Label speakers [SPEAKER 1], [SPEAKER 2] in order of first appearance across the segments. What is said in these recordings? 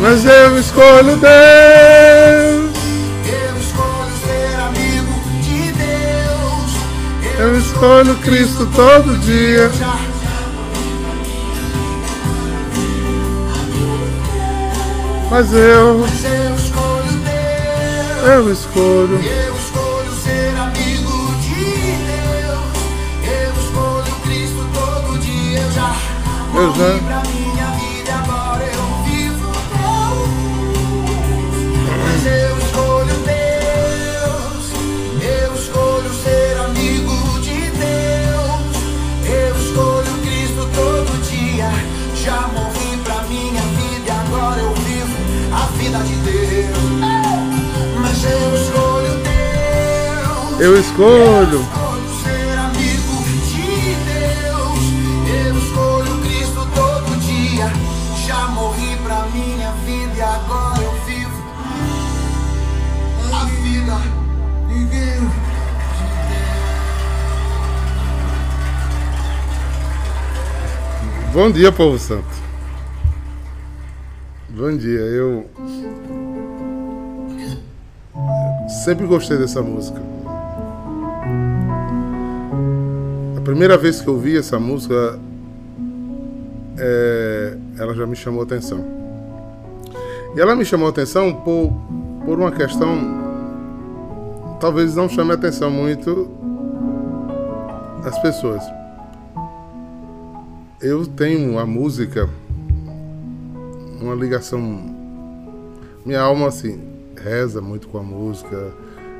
[SPEAKER 1] Mas eu escolho Deus.
[SPEAKER 2] Eu escolho ser amigo de Deus.
[SPEAKER 1] Eu escolho Cristo todo dia. Mas eu,
[SPEAKER 2] Mas eu escolho Deus.
[SPEAKER 1] eu escolho.
[SPEAKER 2] Eu escolho ser amigo de Deus. Eu escolho Cristo todo dia. Eu já
[SPEAKER 1] Eu já.
[SPEAKER 2] Eu escolho. ser amigo de Deus. Eu escolho Cristo todo dia. Já morri pra minha vida e agora eu vivo a vida.
[SPEAKER 1] Bom dia, povo santo. Bom dia. Eu sempre gostei dessa música. Primeira vez que eu ouvi essa música, é, ela já me chamou a atenção. E ela me chamou a atenção por, por uma questão. Talvez não chame a atenção muito das pessoas eu tenho a música uma ligação minha alma assim reza muito com a música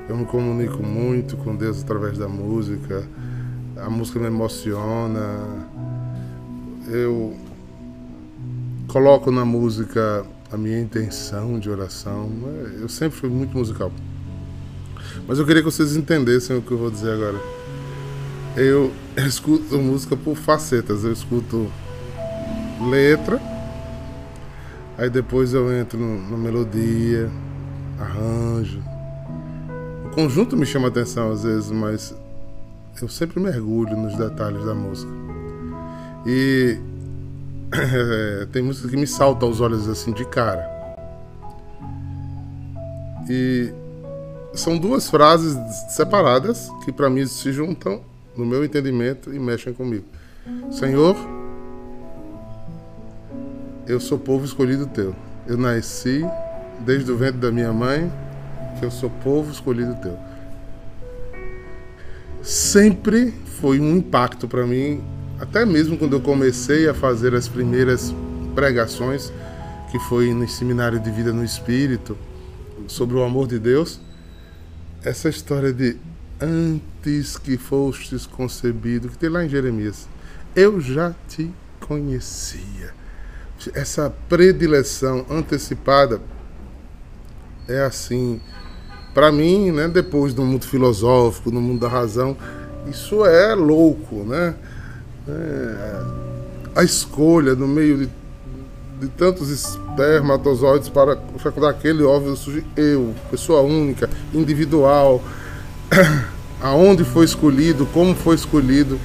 [SPEAKER 1] eu me comunico muito com Deus através da música a música me emociona eu coloco na música a minha intenção de oração eu sempre fui muito musical mas eu queria que vocês entendessem o que eu vou dizer agora eu escuto música por facetas. Eu escuto letra, aí depois eu entro na melodia, arranjo. O conjunto me chama atenção às vezes, mas eu sempre mergulho nos detalhes da música. E tem música que me salta aos olhos assim de cara. E são duas frases separadas que para mim se juntam no meu entendimento e mexem comigo. Senhor, eu sou povo escolhido teu. Eu nasci desde o ventre da minha mãe, que eu sou povo escolhido teu. Sempre foi um impacto para mim, até mesmo quando eu comecei a fazer as primeiras pregações, que foi no seminário de vida no Espírito, sobre o amor de Deus essa história de antes que fostes concebido, que tem lá em Jeremias, eu já te conhecia. Essa predileção antecipada é assim, para mim, né, depois do mundo filosófico, no mundo da razão, isso é louco, né? É, a escolha no meio de, de tantos espermatozoides para fecundar aquele óvulo surge eu, pessoa única, individual, aonde foi escolhido, como foi escolhido,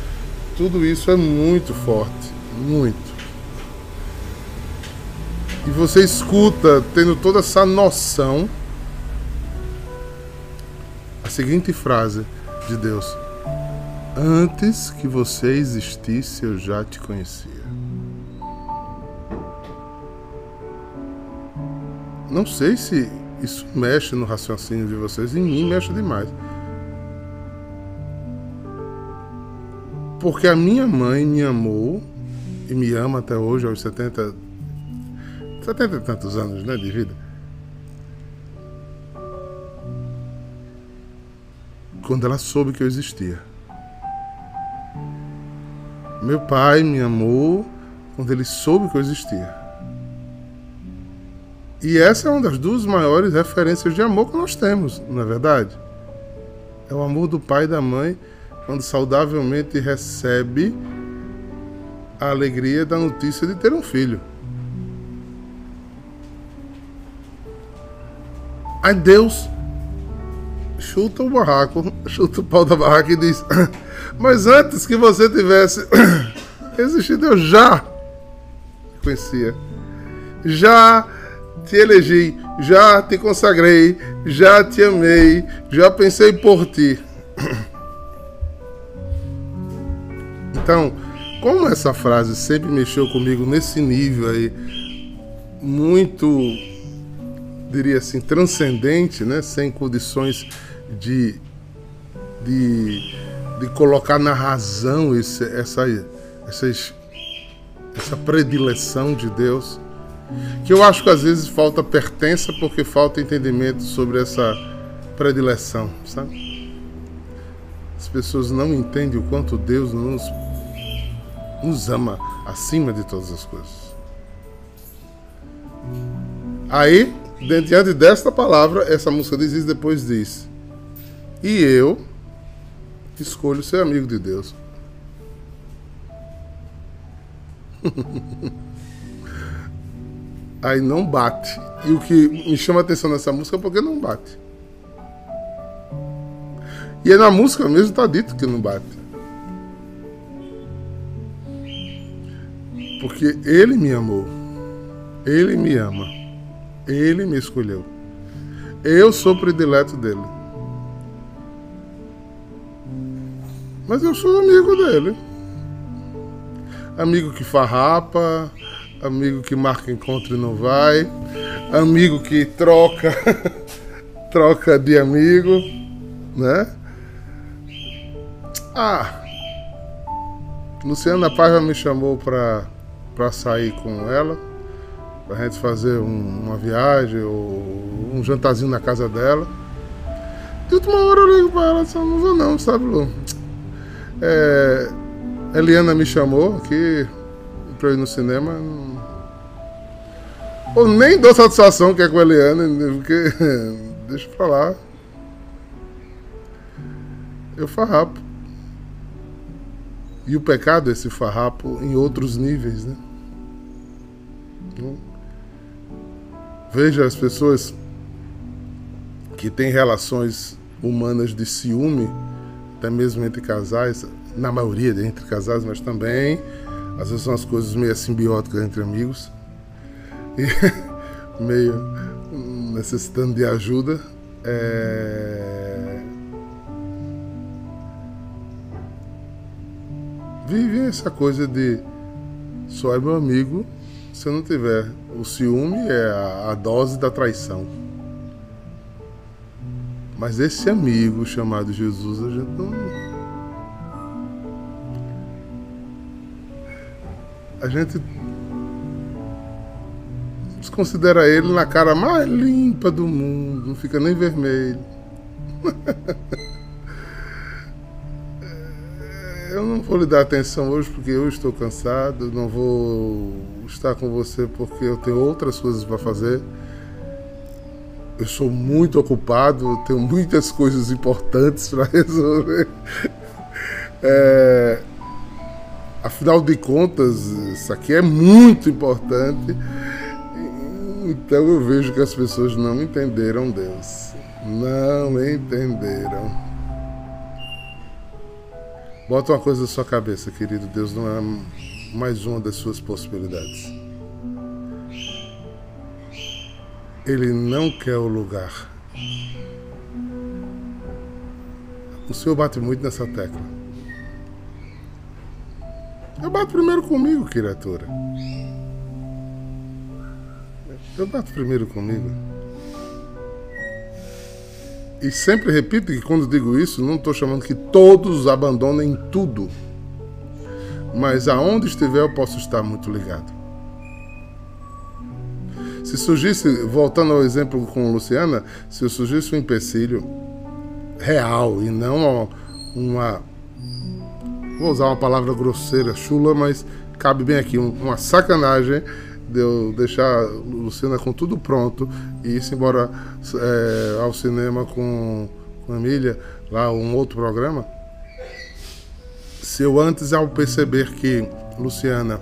[SPEAKER 1] tudo isso é muito forte, muito. E você escuta, tendo toda essa noção, seguinte frase de Deus: Antes que você existisse, eu já te conhecia. Não sei se isso mexe no raciocínio de vocês, em mim mexe demais. Porque a minha mãe me amou e me ama até hoje, aos 70, 70 e tantos anos né, de vida. Quando ela soube que eu existia. Meu pai me amou quando ele soube que eu existia. E essa é uma das duas maiores referências de amor que nós temos, não é verdade? É o amor do pai e da mãe quando saudavelmente recebe a alegria da notícia de ter um filho. Aí Deus chuta o barraco, chuta o pau da barraca e diz: Mas antes que você tivesse existido, eu já conhecia. Já te elegi, já te consagrei, já te amei, já pensei por ti. Então, como essa frase sempre mexeu comigo nesse nível aí, muito, diria assim, transcendente, né? sem condições de, de, de colocar na razão esse, essa, essa predileção de Deus, que eu acho que às vezes falta pertença porque falta entendimento sobre essa predileção, sabe? As pessoas não entendem o quanto Deus nos nos ama acima de todas as coisas. Aí, diante desta palavra, essa música diz isso, depois diz: E eu escolho ser amigo de Deus. Aí não bate. E o que me chama a atenção nessa música é porque não bate. E aí na música mesmo está dito que não bate. Porque Ele me amou. Ele me ama. Ele me escolheu. Eu sou predileto dele. Mas eu sou amigo dele. Amigo que farrapa, amigo que marca encontro e não vai, amigo que troca, troca de amigo, né? Ah, Luciana Paiva me chamou para para sair com ela, para gente fazer um, uma viagem ou um jantarzinho na casa dela. De última hora eu ligo para ela e disse, não vou não, sabe, Lu? É, Eliana me chamou aqui para ir no cinema. Ou nem dou satisfação que é com a Eliana, porque deixa pra lá. Eu farrapo. E o pecado é esse farrapo em outros níveis, né? Veja as pessoas que têm relações humanas de ciúme, até mesmo entre casais, na maioria entre casais, mas também às vezes são as coisas meio simbióticas entre amigos e meio necessitando de ajuda. É... Vive essa coisa de só é meu amigo se não tiver. O ciúme é a, a dose da traição. Mas esse amigo chamado Jesus, a gente não. A gente desconsidera ele na cara mais limpa do mundo, não fica nem vermelho. eu não vou lhe dar atenção hoje porque eu estou cansado, não vou estar com você porque eu tenho outras coisas para fazer. Eu sou muito ocupado, tenho muitas coisas importantes para resolver. É, afinal de contas, isso aqui é muito importante. Então eu vejo que as pessoas não entenderam Deus. Não entenderam. Bota uma coisa na sua cabeça, querido. Deus não é mais uma das suas possibilidades. Ele não quer o lugar. O Senhor bate muito nessa tecla. Eu bato primeiro comigo, criatura. Eu bato primeiro comigo. E sempre repito que quando digo isso, não estou chamando que todos abandonem tudo. Mas aonde estiver, eu posso estar muito ligado. Se surgisse, voltando ao exemplo com Luciana, se surgisse um empecilho real e não uma. Vou usar uma palavra grosseira, chula, mas cabe bem aqui, uma sacanagem de eu deixar Luciana com tudo pronto e ir embora é, ao cinema com, com Emília, lá um outro programa, se eu antes ao perceber que Luciana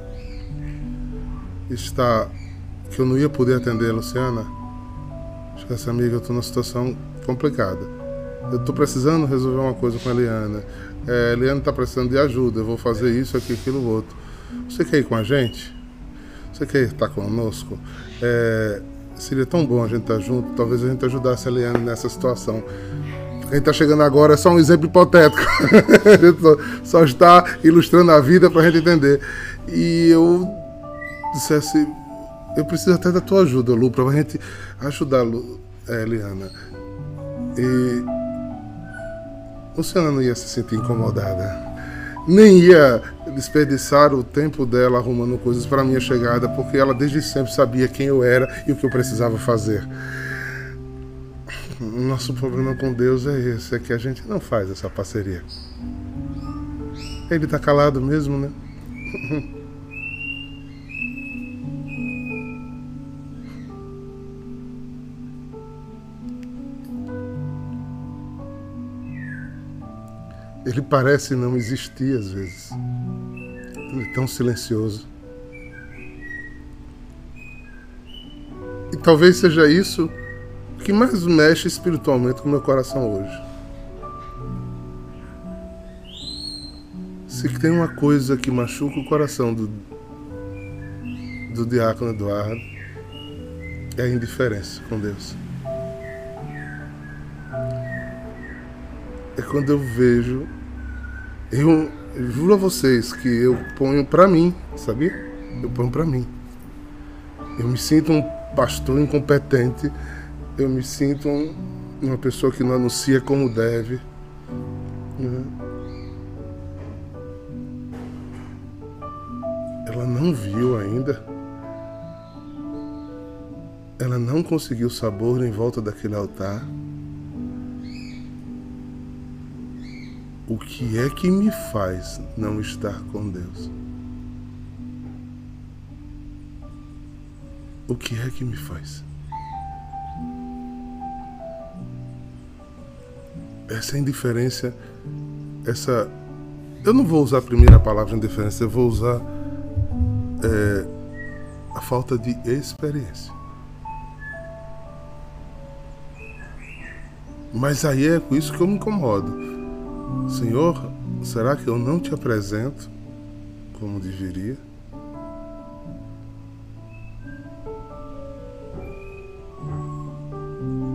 [SPEAKER 1] está que eu não ia poder atender Luciana, acho que essa amiga eu estou numa situação complicada. Eu estou precisando resolver uma coisa com a Eliana. É, a Eliana está precisando de ajuda. Eu vou fazer isso, aqui, aquilo, outro. Você quer ir com a gente? Você quer estar conosco? É, Seria tão bom a gente estar junto, talvez a gente ajudasse a Eliane nessa situação. Quem está chegando agora é só um exemplo hipotético. só, só está ilustrando a vida para a gente entender. E eu dissesse, eu preciso até da tua ajuda, Lu, para a gente ajudar a é, Eliana. E Luciana não ia se sentir incomodada. Nem ia desperdiçar o tempo dela arrumando coisas para minha chegada, porque ela desde sempre sabia quem eu era e o que eu precisava fazer. Nosso problema com Deus é esse, é que a gente não faz essa parceria. Ele está calado mesmo, né? Ele parece não existir às vezes. Ele é tão silencioso. E talvez seja isso que mais mexe espiritualmente com o meu coração hoje. Se tem uma coisa que machuca o coração do, do diácono Eduardo, é a indiferença com Deus. Quando eu vejo, eu, juro a vocês que eu ponho para mim, sabia? Eu ponho para mim. Eu me sinto um pastor incompetente eu me sinto uma pessoa que não anuncia como deve. Né? Ela não viu ainda. Ela não conseguiu sabor em volta daquele altar. Que é que me faz não estar com Deus? O que é que me faz? essa indiferença, essa. Eu não vou usar a primeira palavra indiferença, eu vou usar é, a falta de experiência. Mas aí é com isso que eu me incomodo. Senhor, será que eu não te apresento como deveria?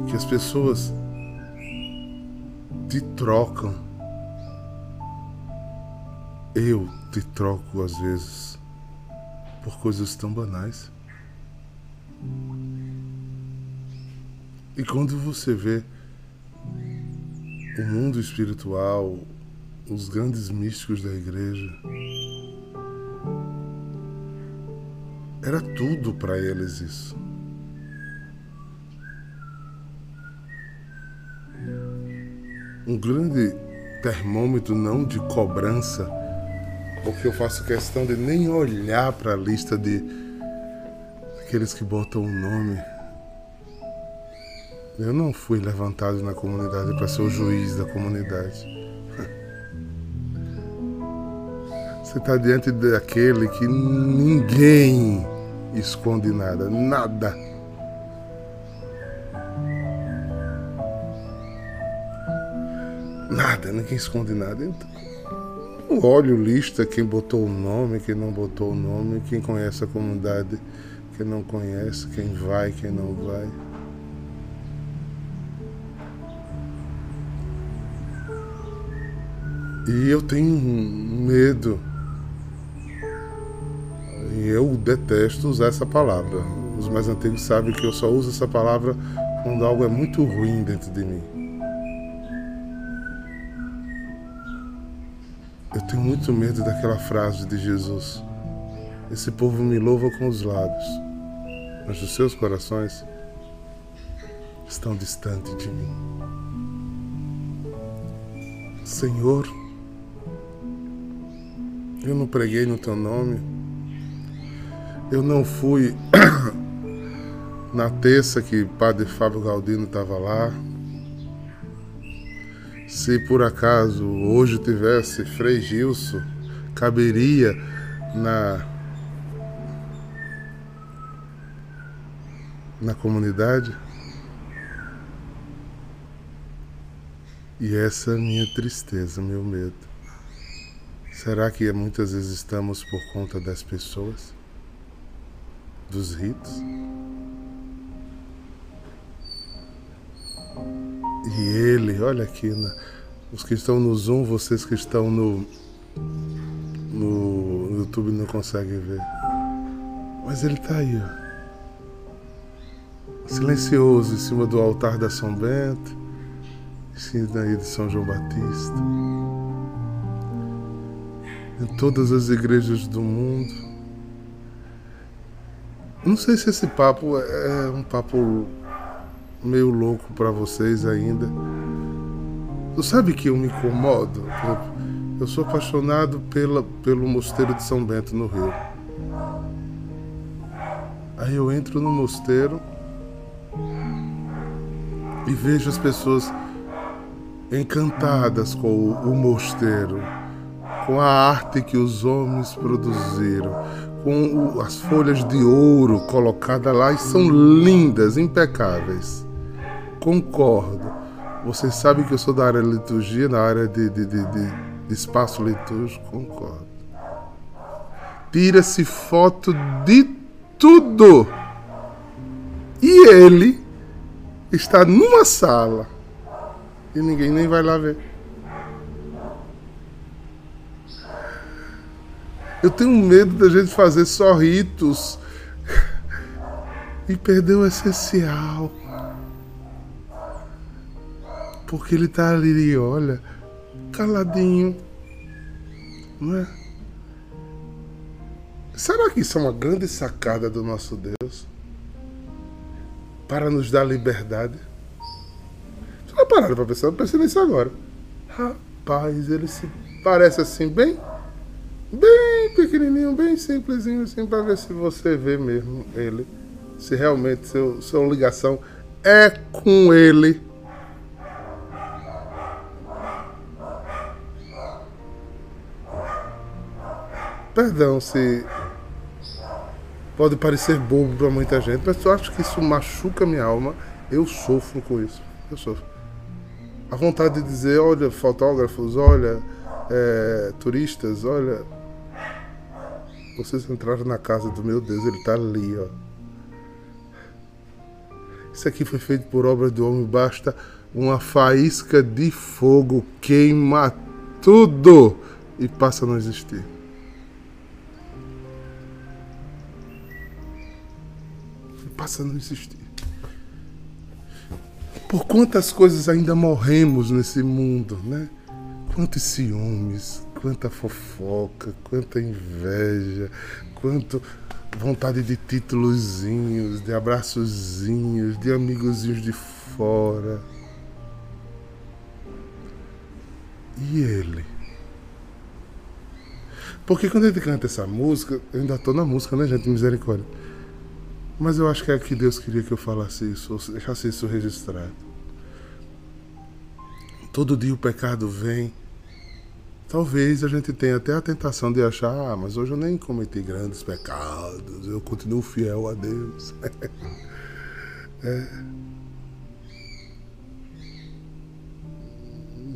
[SPEAKER 1] Que as pessoas te trocam. Eu te troco às vezes por coisas tão banais. E quando você vê o mundo espiritual, os grandes místicos da igreja, era tudo para eles isso. um grande termômetro não de cobrança, porque eu faço questão de nem olhar para a lista de aqueles que botam o nome. Eu não fui levantado na comunidade para ser o juiz da comunidade. Você está diante daquele que ninguém esconde nada, nada. Nada, ninguém esconde nada. Então, não olho lista, quem botou o nome, quem não botou o nome, quem conhece a comunidade, quem não conhece, quem vai, quem não vai. E eu tenho medo. E eu detesto usar essa palavra. Os mais antigos sabem que eu só uso essa palavra quando algo é muito ruim dentro de mim. Eu tenho muito medo daquela frase de Jesus. Esse povo me louva com os lábios, mas os seus corações estão distantes de mim. Senhor, eu não preguei no teu nome, eu não fui na terça que Padre Fábio Galdino estava lá, se por acaso hoje tivesse Frei Gilson, caberia na na comunidade? E essa é a minha tristeza, meu medo. Será que muitas vezes estamos por conta das pessoas, dos ritos? E ele, olha aqui, né? os que estão no Zoom, vocês que estão no, no YouTube não conseguem ver. Mas ele está aí, ó. silencioso em cima do altar da São Bento, em cima de São João Batista. Em todas as igrejas do mundo. Não sei se esse papo é um papo meio louco para vocês ainda. Tu sabe que eu me incomodo? Eu sou apaixonado pela, pelo mosteiro de São Bento no Rio. Aí eu entro no mosteiro e vejo as pessoas encantadas com o, o mosteiro, com a arte que os homens produziram, com as folhas de ouro colocadas lá e são lindas, impecáveis. Concordo. Vocês sabem que eu sou da área de liturgia, na área de, de, de, de espaço litúrgico, concordo. Tira-se foto de tudo. E ele está numa sala e ninguém nem vai lá ver. Eu tenho medo da gente fazer só ritos e perder o essencial. Porque ele está ali, olha, caladinho. Não é? Será que isso é uma grande sacada do nosso Deus? Para nos dar liberdade? Você não pararam para pensar? Eu pensei nisso agora. Rapaz, ele se parece assim, bem, bem pequenininho, bem simplesinho, assim, para ver se você vê mesmo ele. Se realmente seu, sua ligação é com ele. Perdão se Pode parecer bobo para muita gente, mas eu acho que isso machuca minha alma. Eu sofro com isso. Eu sofro. A vontade de dizer, olha, fotógrafos, olha, é, turistas, olha. Vocês entraram na casa do meu Deus, ele está ali, ó. Isso aqui foi feito por obra do homem, basta uma faísca de fogo queima tudo e passa a não existir. passa a não existir. Por quantas coisas ainda morremos nesse mundo, né? Quantos ciúmes, quanta fofoca, quanta inveja, quanto vontade de títulozinhos, de abraçozinhos, de amigozinhos de fora. E ele? Porque quando gente canta essa música, eu ainda estou na música, né, gente? Misericórdia. Mas eu acho que é que Deus queria que eu falasse isso, ou deixasse isso registrado. Todo dia o pecado vem. Talvez a gente tenha até a tentação de achar, ah, mas hoje eu nem cometi grandes pecados, eu continuo fiel a Deus. é.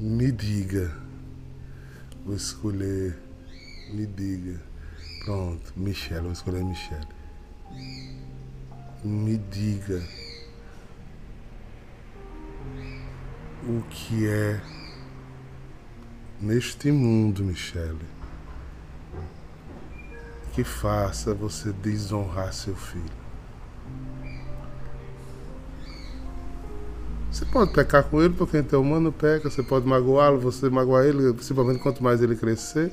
[SPEAKER 1] Me diga, vou escolher, me diga. Pronto, Michelle, vou escolher Michelle me diga o que é neste mundo, Michele, que faça você desonrar seu filho. Você pode pecar com ele, porque então humano peca, você pode magoá-lo, você magoar ele, principalmente quanto mais ele crescer.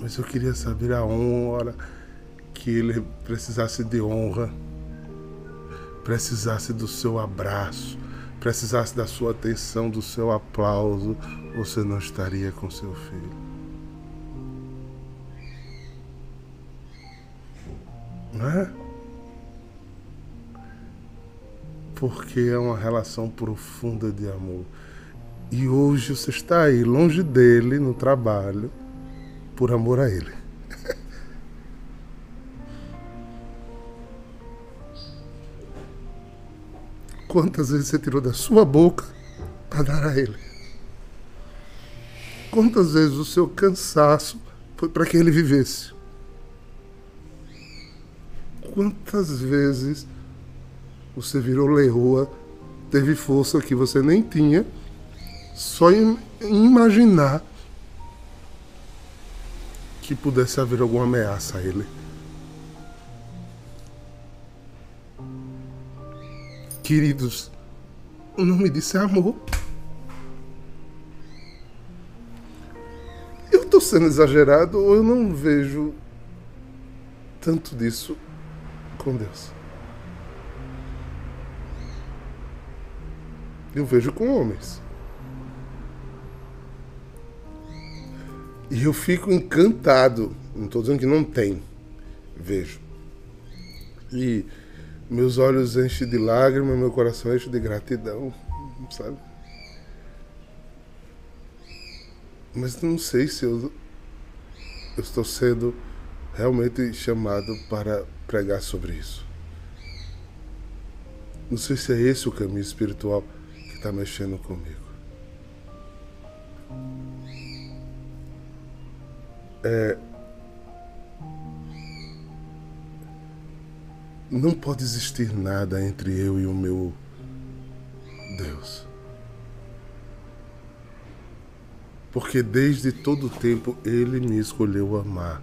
[SPEAKER 1] Mas eu queria saber a honra que ele precisasse de honra, precisasse do seu abraço, precisasse da sua atenção, do seu aplauso, você não estaria com seu filho. Não é? Porque é uma relação profunda de amor. E hoje você está aí, longe dele, no trabalho, por amor a ele. Quantas vezes você tirou da sua boca para dar a Ele? Quantas vezes o seu cansaço foi para que Ele vivesse? Quantas vezes você virou leoa teve força que você nem tinha, só em imaginar que pudesse haver alguma ameaça a ele. Queridos, o nome disso é amor. Eu estou sendo exagerado ou eu não vejo tanto disso com Deus? Eu vejo com homens. E eu fico encantado. Não estou dizendo que não tem. Vejo. E meus olhos enchem de lágrimas, meu coração enche de gratidão, sabe? Mas não sei se eu, eu estou sendo realmente chamado para pregar sobre isso. Não sei se é esse o caminho espiritual que está mexendo comigo. É, não pode existir nada entre eu e o meu Deus. Porque desde todo o tempo ele me escolheu amar.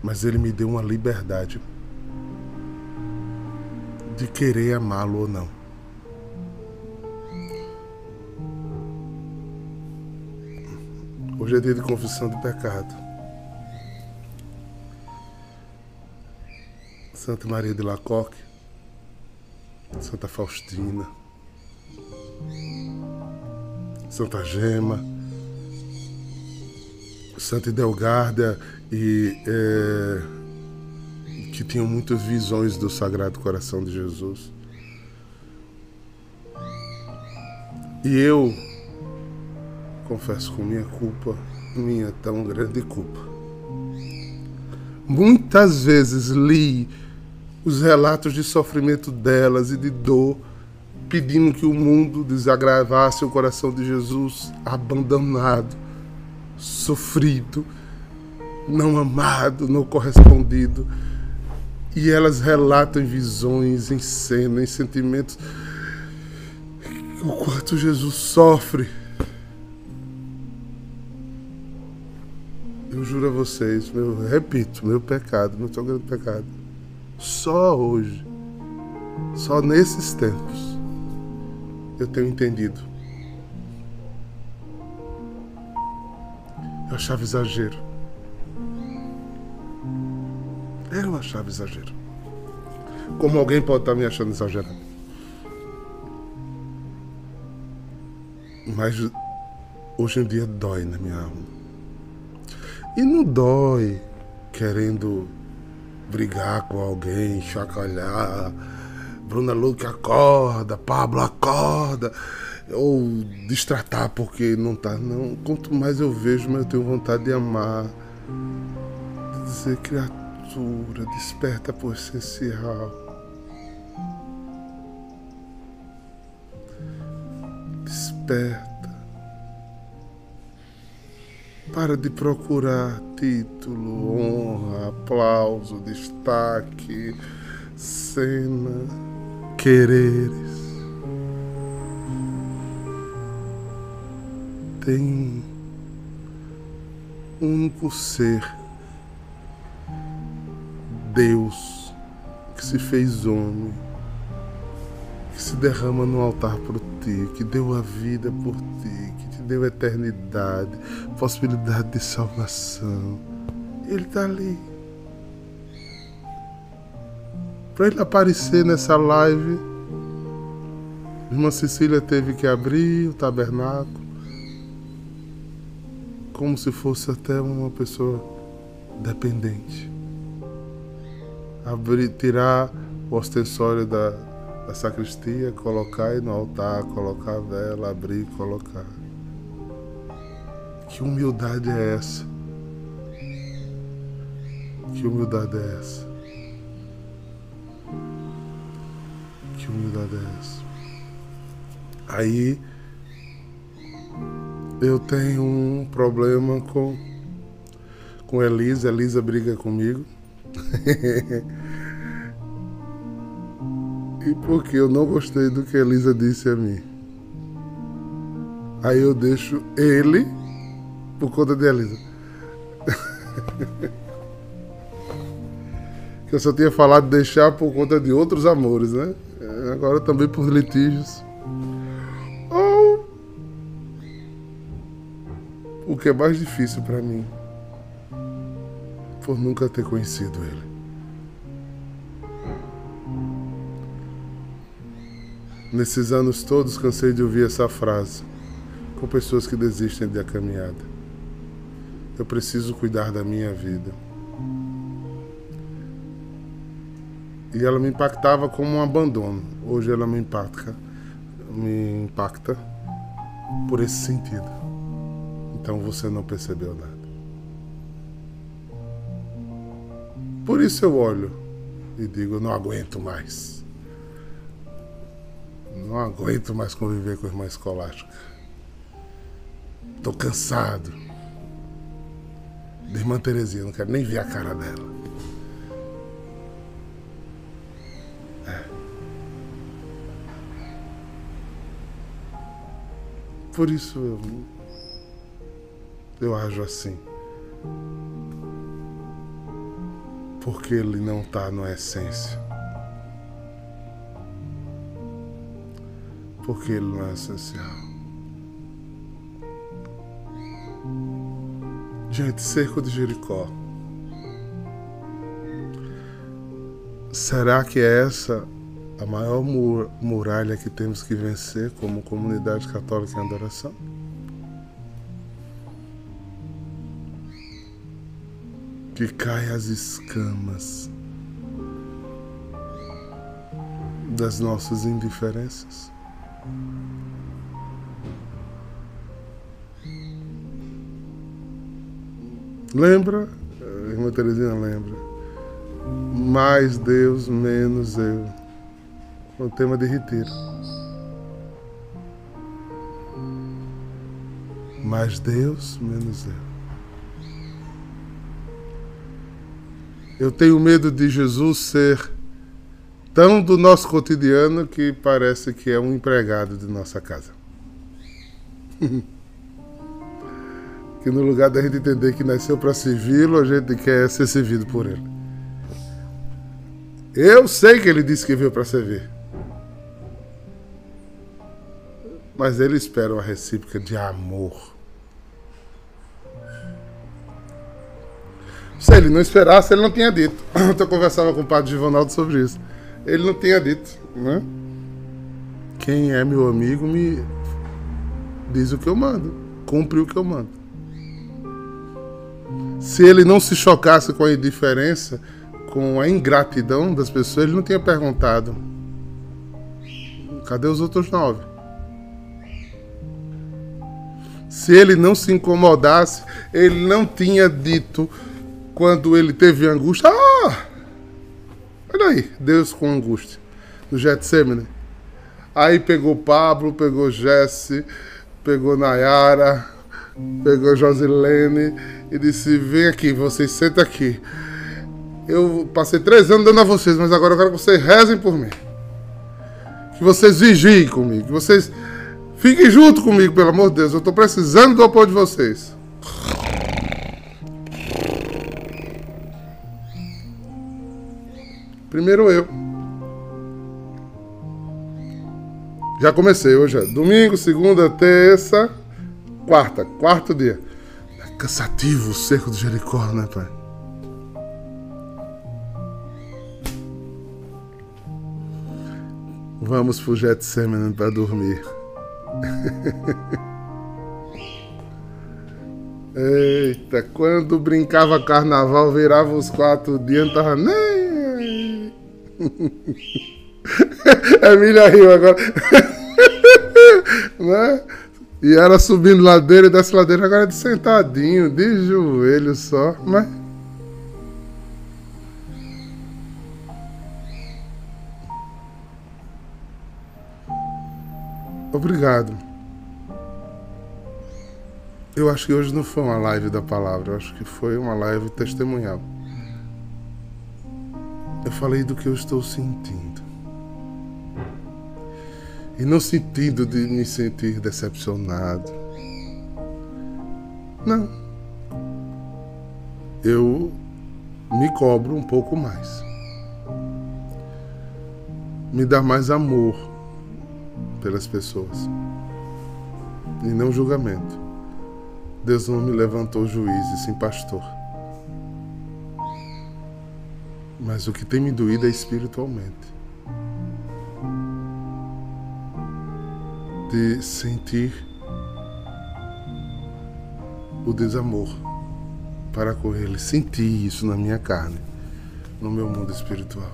[SPEAKER 1] Mas ele me deu uma liberdade de querer amá-lo ou não. Hoje é dia de confissão de pecado. Santa Maria de Lacoque, Santa Faustina, Santa Gema, Santa Idelgarda e é, que tinham muitas visões do Sagrado Coração de Jesus. E eu confesso com minha culpa, minha tão grande culpa. Muitas vezes li os relatos de sofrimento delas e de dor, pedindo que o mundo desagravasse o coração de Jesus, abandonado, sofrido, não amado, não correspondido. E elas relatam em visões, em cena, em sentimentos, o quanto Jesus sofre Eu juro a vocês, meu, repito, meu pecado, meu tão grande pecado. Só hoje, só nesses tempos, eu tenho entendido. Eu achava exagero. Eu achava exagero. Como alguém pode estar me achando exagerado? Mas hoje em dia dói na minha alma. E não dói querendo brigar com alguém, chacalhar. Bruna Luque acorda, Pablo acorda. Ou destratar porque não tá. Não. Quanto mais eu vejo, mais eu tenho vontade de amar. De dizer, criatura, desperta por essencial. Desperta. Para de procurar título, honra, aplauso, destaque, cena, quereres. Tem um único ser, Deus, que se fez homem, que se derrama no altar por ti, que deu a vida por ti, deu eternidade, possibilidade de salvação. Ele está ali. Para ele aparecer nessa live, irmã Cecília teve que abrir o tabernáculo, como se fosse até uma pessoa dependente. Abrir, tirar o ostensório da, da sacristia, colocar aí no altar, colocar a vela, abrir e colocar. Que humildade é essa? Que humildade é essa? Que humildade é essa? Aí eu tenho um problema com com Elisa, Elisa briga comigo. e porque eu não gostei do que Elisa disse a mim. Aí eu deixo ele por conta de Elisa. que eu só tinha falado de deixar por conta de outros amores, né? Agora também por litígios. Ou o que é mais difícil para mim, por nunca ter conhecido ele. Nesses anos todos cansei de ouvir essa frase com pessoas que desistem da caminhada. Eu preciso cuidar da minha vida. E ela me impactava como um abandono. Hoje ela me impacta, me impacta por esse sentido. Então você não percebeu nada. Por isso eu olho e digo, não aguento mais. Não aguento mais conviver com a irmã escolástica. Tô cansado. De irmã Terezinha, não quero nem ver a cara dela. É. Por isso eu, eu ajo assim. Porque ele não está na essência. porque ele não é essencial. Gente, cerco de Jericó. Será que é essa a maior muralha que temos que vencer como comunidade católica em adoração? Que cai as escamas das nossas indiferenças. Lembra? A irmã Terezinha lembra. Mais Deus, menos eu. O tema de retiro. Mais Deus, menos eu. Eu tenho medo de Jesus ser tão do nosso cotidiano que parece que é um empregado de nossa casa. que no lugar da gente entender que nasceu para servi-lo, a gente quer ser servido por ele. Eu sei que ele disse que veio para servir. Mas ele espera uma recíproca de amor. Se ele não esperasse, ele não tinha dito. Eu conversava com o padre Givanaldo sobre isso ele não tinha dito, né? Quem é meu amigo me diz o que eu mando, cumpre o que eu mando. Se ele não se chocasse com a indiferença, com a ingratidão das pessoas, ele não tinha perguntado: cadê os outros nove? Se ele não se incomodasse, ele não tinha dito quando ele teve angústia: ah! Olha aí, Deus com angústia. No Getsemane. Aí pegou Pablo, pegou Jesse, pegou Nayara, pegou Josilene e disse: Vem aqui, vocês sentam aqui. Eu passei três anos dando a vocês, mas agora eu quero que vocês rezem por mim. Que vocês vigiem comigo, que vocês fiquem junto comigo, pelo amor de Deus. Eu estou precisando do apoio de vocês. Primeiro eu. Já comecei hoje. É domingo, segunda, terça, quarta. Quarto dia. É cansativo o cerco de Jericó, né, pai? Vamos pro Getsemane para dormir. Eita, quando brincava carnaval, virava os quatro dias, não tava nem Emília riu agora. né? E era subindo ladeira e desce ladeira, agora de sentadinho, de joelho só, mas. Obrigado. Eu acho que hoje não foi uma live da palavra, eu acho que foi uma live testemunhal. Eu falei do que eu estou sentindo. E no sentido de me sentir decepcionado. Não. Eu me cobro um pouco mais. Me dá mais amor pelas pessoas. E não julgamento. Deus não me levantou juiz e sim pastor. Mas o que tem me doído é espiritualmente. De sentir o desamor para com ele. Senti isso na minha carne, no meu mundo espiritual.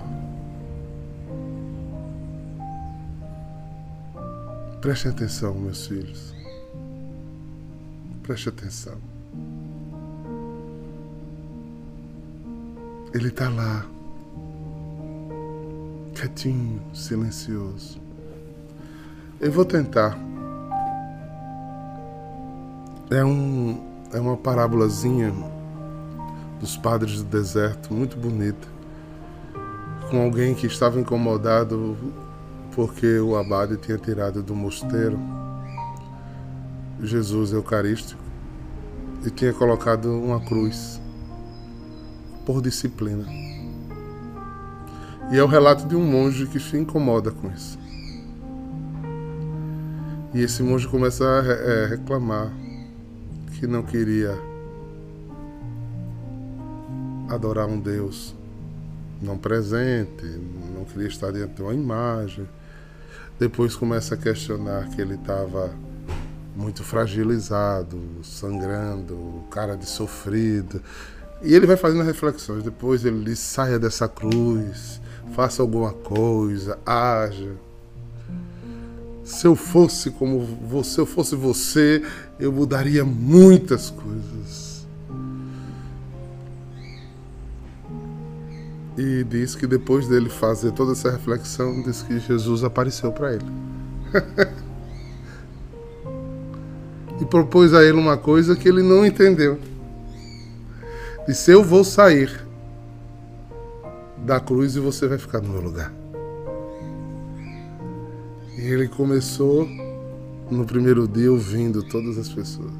[SPEAKER 1] Preste atenção, meus filhos. Preste atenção. Ele está lá, quietinho, silencioso. Eu vou tentar. É, um, é uma parábolazinha dos padres do deserto, muito bonita, com alguém que estava incomodado porque o abade tinha tirado do mosteiro Jesus Eucarístico e tinha colocado uma cruz por disciplina. E é o relato de um monge que se incomoda com isso. E esse monge começa a é, reclamar que não queria adorar um Deus não presente, não queria estar diante de uma imagem. Depois começa a questionar que ele estava muito fragilizado, sangrando, cara de sofrido. E ele vai fazendo reflexões. Depois ele diz: saia dessa cruz, faça alguma coisa, haja. Se eu fosse como você, eu fosse você, eu mudaria muitas coisas. E diz que depois dele fazer toda essa reflexão, diz que Jesus apareceu para ele. e propôs a ele uma coisa que ele não entendeu. Disse: Eu vou sair da cruz e você vai ficar no meu lugar. Ele começou no primeiro dia ouvindo todas as pessoas.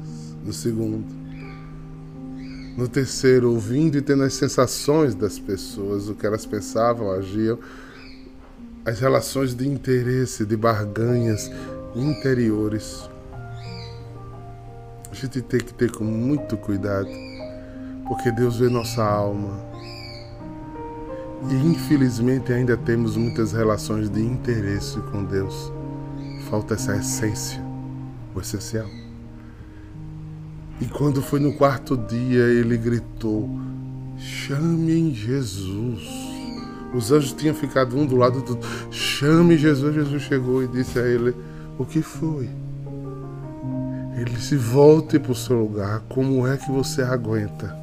[SPEAKER 1] No segundo. No terceiro, ouvindo e tendo as sensações das pessoas, o que elas pensavam, agiam, as relações de interesse, de barganhas interiores. A gente tem que ter com muito cuidado, porque Deus vê nossa alma. E infelizmente ainda temos muitas relações de interesse com Deus. Falta essa essência, o essencial. E quando foi no quarto dia, ele gritou: Chame Jesus. Os anjos tinham ficado um do lado do outro. Chame Jesus. Jesus chegou e disse a ele: O que foi? Ele disse: Volte para o seu lugar. Como é que você aguenta?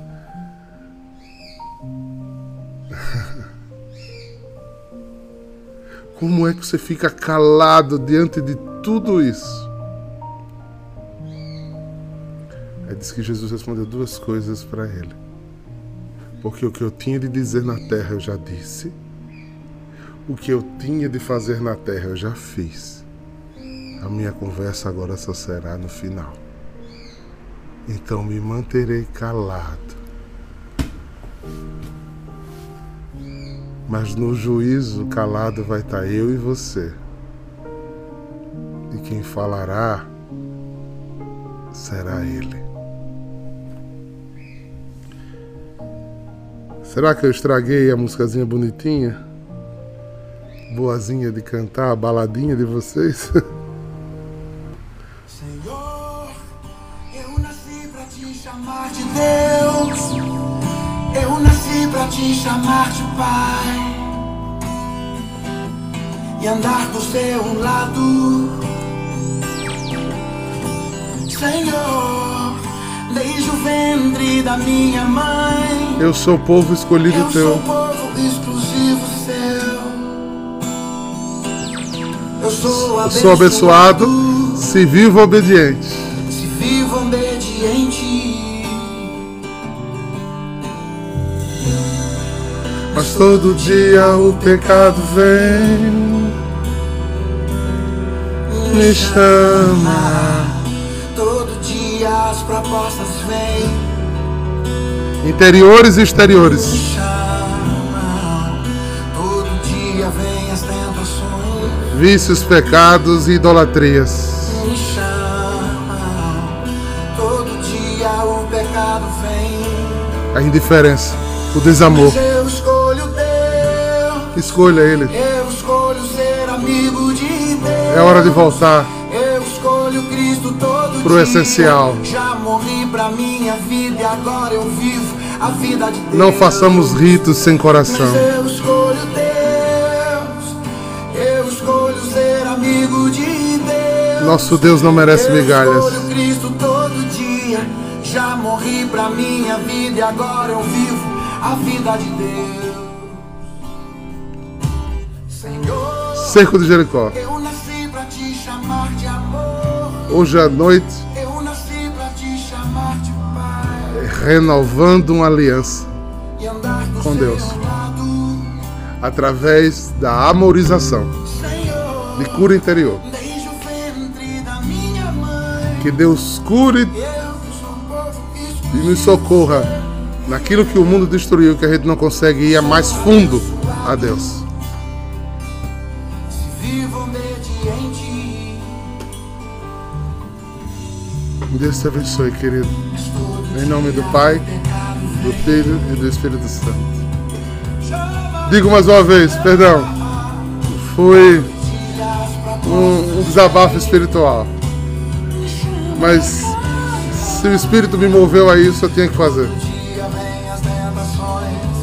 [SPEAKER 1] Como é que você fica calado diante de tudo isso? Aí diz que Jesus respondeu duas coisas para ele. Porque o que eu tinha de dizer na terra eu já disse, o que eu tinha de fazer na terra eu já fiz. A minha conversa agora só será no final. Então me manterei calado Mas no juízo calado vai estar eu e você. E quem falará será ele. Será que eu estraguei a musicazinha bonitinha? Boazinha de cantar, a baladinha de vocês?
[SPEAKER 2] Senhor, eu nasci pra te chamar de Deus. Eu nasci pra te chamar de pai e andar do seu lado, Senhor. Desde o ventre da minha mãe,
[SPEAKER 1] Eu sou povo escolhido
[SPEAKER 2] eu
[SPEAKER 1] teu.
[SPEAKER 2] sou povo exclusivo seu. Eu sou
[SPEAKER 1] Eu sou abençoado se vivo obediente.
[SPEAKER 2] se vivo obediente.
[SPEAKER 1] Mas todo dia o pecado vem me chama.
[SPEAKER 2] Todo dia as propostas vêm,
[SPEAKER 1] Interiores e exteriores.
[SPEAKER 2] me. Todo dia vem as tentações,
[SPEAKER 1] Vícios, pecados e idolatrias.
[SPEAKER 2] me chamam. Todo dia o pecado vem.
[SPEAKER 1] A indiferença, o desamor. Escolha Ele. É hora de voltar.
[SPEAKER 2] Eu escolho Cristo todo
[SPEAKER 1] Pro essencial. Não façamos ritos sem coração. Nosso Deus não merece migalhas.
[SPEAKER 2] Já morri pra minha vida e agora eu vivo a vida de Deus. Senhor,
[SPEAKER 1] Cerco de Jericó. Hoje à noite, renovando uma aliança Com Deus. através da amorização, de cura interior. Que Deus cure e nos socorra naquilo que o mundo destruiu, que a gente não consegue ir a mais fundo a Deus. Deus te abençoe, querido. Em nome do Pai, do Filho e do Espírito Santo. Digo mais uma vez, perdão. Foi um, um desabafo espiritual. Mas se o Espírito me moveu a isso, eu tinha que fazer.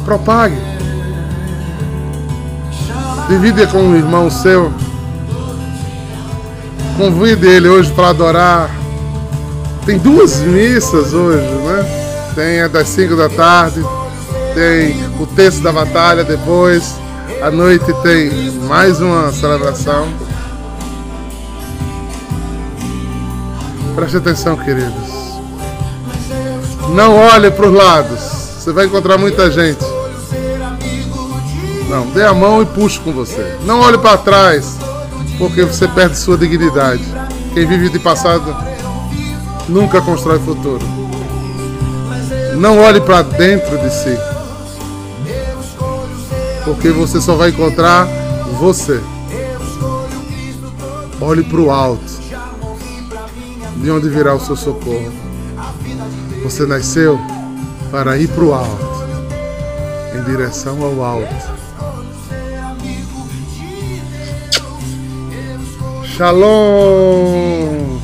[SPEAKER 1] Propague. Divida com um irmão seu. Convide ele hoje para adorar. Tem duas missas hoje, né? Tem a das 5 da tarde, tem o texto da batalha depois. À noite tem mais uma celebração. Preste atenção, queridos. Não olhe para os lados. Você vai encontrar muita gente. Não, dê a mão e puxe com você. Não olhe para trás, porque você perde sua dignidade. Quem vive de passado nunca constrói futuro. Não olhe para dentro de si, porque você só vai encontrar você. Olhe para o alto, de onde virá o seu socorro. Você nasceu para ir para o alto, em direção ao alto. Shalom!